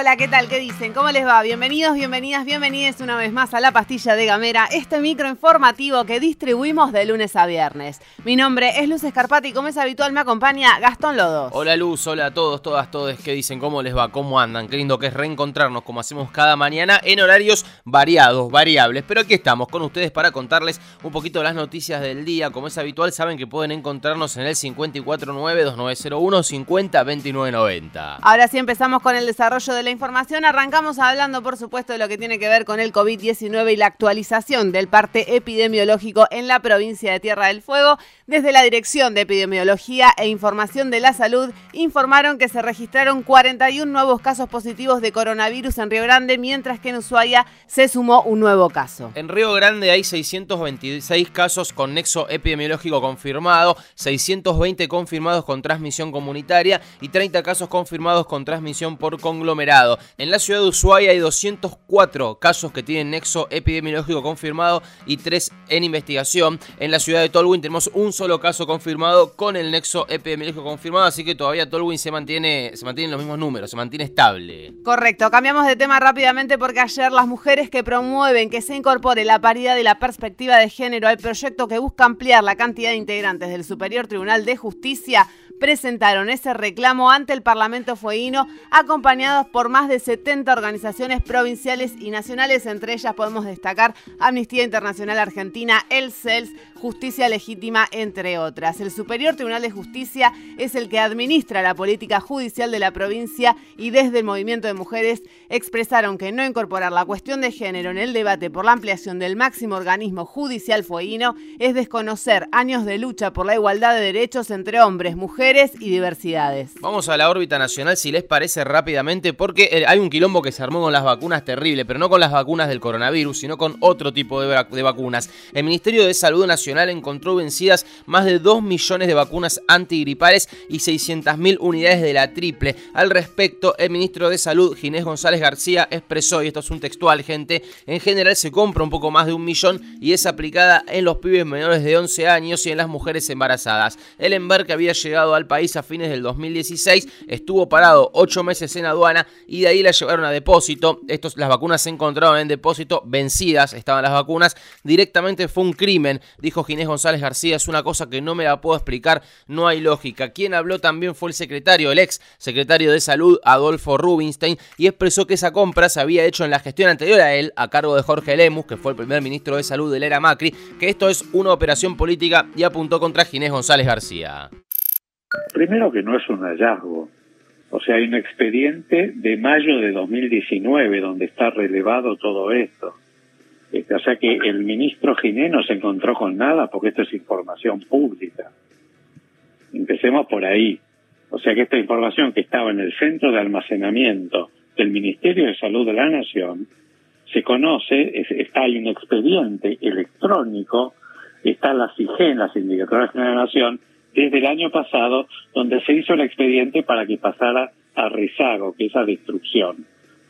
Hola, ¿qué tal? ¿Qué dicen? ¿Cómo les va? Bienvenidos, bienvenidas, bienvenidas una vez más a La Pastilla de Gamera, este micro informativo que distribuimos de lunes a viernes. Mi nombre es Luz Escarpati y como es habitual me acompaña Gastón Lodos. Hola Luz, hola a todos, todas, todos, ¿qué dicen? ¿Cómo les va? ¿Cómo andan? Qué lindo que es reencontrarnos como hacemos cada mañana en horarios variados, variables. Pero aquí estamos con ustedes para contarles un poquito las noticias del día. Como es habitual, saben que pueden encontrarnos en el 549-2901-502990. Ahora sí empezamos con el desarrollo de la información, arrancamos hablando, por supuesto, de lo que tiene que ver con el COVID-19 y la actualización del parte epidemiológico en la provincia de Tierra del Fuego. Desde la Dirección de Epidemiología e Información de la Salud informaron que se registraron 41 nuevos casos positivos de coronavirus en Río Grande, mientras que en Ushuaia se sumó un nuevo caso. En Río Grande hay 626 casos con nexo epidemiológico confirmado, 620 confirmados con transmisión comunitaria y 30 casos confirmados con transmisión por En la ciudad de Ushuaia hay 204 casos que tienen nexo epidemiológico confirmado y 3 en investigación. En la ciudad de Tolwyn tenemos un solo caso confirmado con el nexo epidemiológico confirmado, así que todavía Tolwyn se mantiene, se mantienen los mismos números, se mantiene estable. Correcto, cambiamos de tema rápidamente porque ayer las mujeres que promueven que se incorpore la paridad y la perspectiva de género al proyecto que busca ampliar la cantidad de integrantes del Superior Tribunal de Justicia presentaron ese reclamo ante el Parlamento Fueguino, acompañados por más de 70 organizaciones provinciales y nacionales, entre ellas podemos destacar Amnistía Internacional Argentina, el CELS, Justicia Legítima, entre otras. El Superior Tribunal de Justicia es el que administra la política judicial de la provincia y desde el movimiento de mujeres expresaron que no incorporar la cuestión de género en el debate por la ampliación del máximo organismo judicial fueguino es desconocer años de lucha por la igualdad de derechos entre hombres, mujeres y diversidades. Vamos a la órbita nacional si les parece rápidamente porque eh, hay un quilombo que se armó con las vacunas terrible, pero no con las vacunas del coronavirus, sino con otro tipo de, vacunas. El Ministerio de Salud Nacional encontró vencidas más de 2 millones de vacunas antigripales y 600.000 unidades de la triple. Al respecto, el ministro de Salud, Ginés González García, expresó, y esto es un textual, gente, en general se compra un poco más de un millón y es aplicada en los pibes menores de 11 años y en las mujeres embarazadas. El embarque había llegado al país a fines del 2016, estuvo parado 8 meses en aduana y de ahí la llevaron a depósito. Estos, las vacunas se encontraron en depósito, vencidas estaban las vacunas, directamente fue un crimen, dijo Ginés González García, es una cosa que no me la puedo explicar, no hay lógica. Quien habló también fue el secretario, el ex secretario de Salud, Adolfo Rubinstein, y expresó que esa compra se había hecho en la gestión anterior a él, a cargo de Jorge Lemus, que fue el primer ministro de Salud de la era Macri, que esto es una operación política y apuntó contra Ginés González García. Primero que no es un hallazgo. O sea, hay un expediente de mayo de 2019 donde está relevado todo esto. Este, o sea que el ministro Ginés no se encontró con nada porque esto es información pública. Empecemos por ahí. O sea que esta información que estaba en el centro de almacenamiento del Ministerio de Salud de la Nación se conoce, es, está hay un expediente electrónico, está la CIGEN, la Sindicatura de la Nación, desde el año pasado, donde se hizo el expediente para que pasara a rezago, que es a destrucción.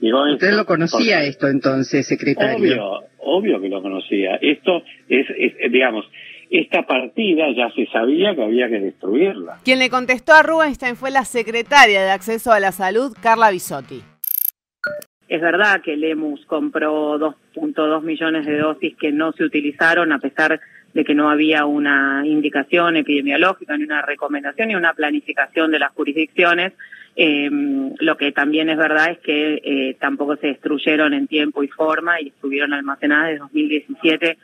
Digo ¿Usted esto, lo conocía porque, esto entonces, secretario? Obvio, obvio que lo conocía. Esto es, es, digamos, esta partida ya se sabía que había que destruirla. Quien le contestó a Rubinstein fue la secretaria de Acceso a la Salud, Carla Bisotti. Es verdad que Lemus compró 2.2 millones de dosis que no se utilizaron a pesar de que no había una indicación epidemiológica, ni una recomendación, ni una planificación de las jurisdicciones. Eh, lo que también es verdad es que eh, tampoco se destruyeron en tiempo y forma y estuvieron almacenadas desde 2017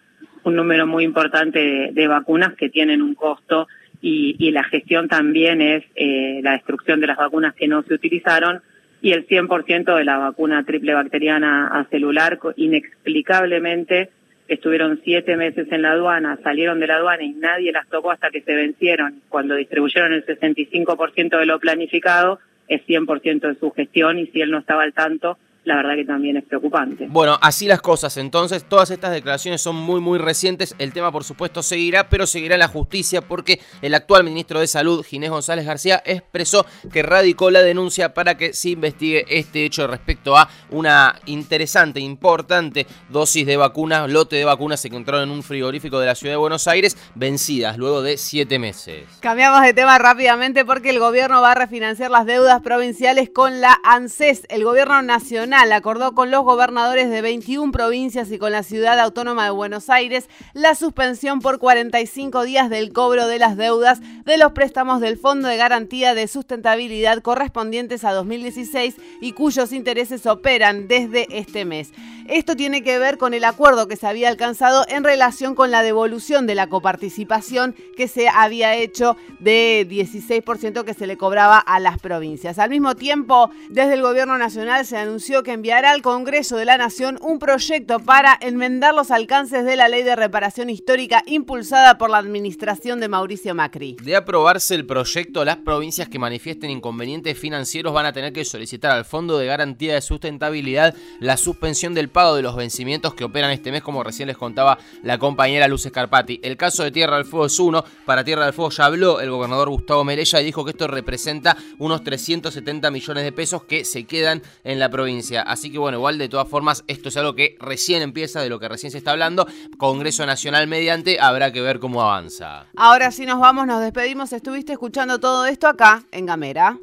un número muy importante de, de vacunas que tienen un costo y, y la gestión también es eh, la destrucción de las vacunas que no se utilizaron y el 100% de la vacuna triple bacteriana a celular inexplicablemente estuvieron siete meses en la aduana, salieron de la aduana y nadie las tocó hasta que se vencieron. Cuando distribuyeron el 65% de lo planificado, es 100% de su gestión y si él no estaba al tanto, la verdad que también es preocupante. Bueno, así las cosas. Entonces, todas estas declaraciones son muy, muy recientes. El tema, por supuesto, seguirá, pero seguirá en la justicia porque el actual ministro de Salud, Ginés González García, expresó que radicó la denuncia para que se investigue este hecho respecto a una interesante, importante dosis de vacunas, lote de vacunas se encontraron en un frigorífico de la ciudad de Buenos Aires, vencidas luego de siete meses. Cambiamos de tema rápidamente porque el gobierno va a refinanciar las deudas provinciales con la ANSES. El gobierno nacional acordó con los gobernadores de 21 provincias y con la ciudad autónoma de Buenos Aires la suspensión por 45 días del cobro de las deudas de los préstamos del Fondo de Garantía de Sustentabilidad correspondientes a 2016 y cuyos intereses operan desde este mes. Esto tiene que ver con el acuerdo que se había alcanzado en relación con la devolución de la coparticipación que se había hecho de 16% que se le cobraba a las provincias. Al mismo tiempo, desde el Gobierno Nacional se anunció que enviará al Congreso de la Nación un proyecto para enmendar los alcances de la ley de reparación histórica impulsada por la administración de Mauricio Macri. De aprobarse el proyecto, las provincias que manifiesten inconvenientes financieros van a tener que solicitar al Fondo de Garantía de Sustentabilidad la suspensión del pago de los vencimientos que operan este mes, como recién les contaba la compañera Luz Escarpati. El caso de Tierra del Fuego es uno. Para Tierra del Fuego ya habló el gobernador Gustavo Merella y dijo que esto representa unos 370 millones de pesos que se quedan en la provincia. Así que bueno, igual de todas formas, esto es algo que recién empieza, de lo que recién se está hablando. Congreso Nacional mediante, habrá que ver cómo avanza. Ahora sí nos vamos, nos despedimos. Estuviste escuchando todo esto acá en Gamera.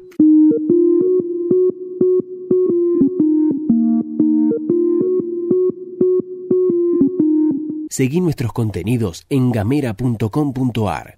Seguí nuestros contenidos en gamera.com.ar.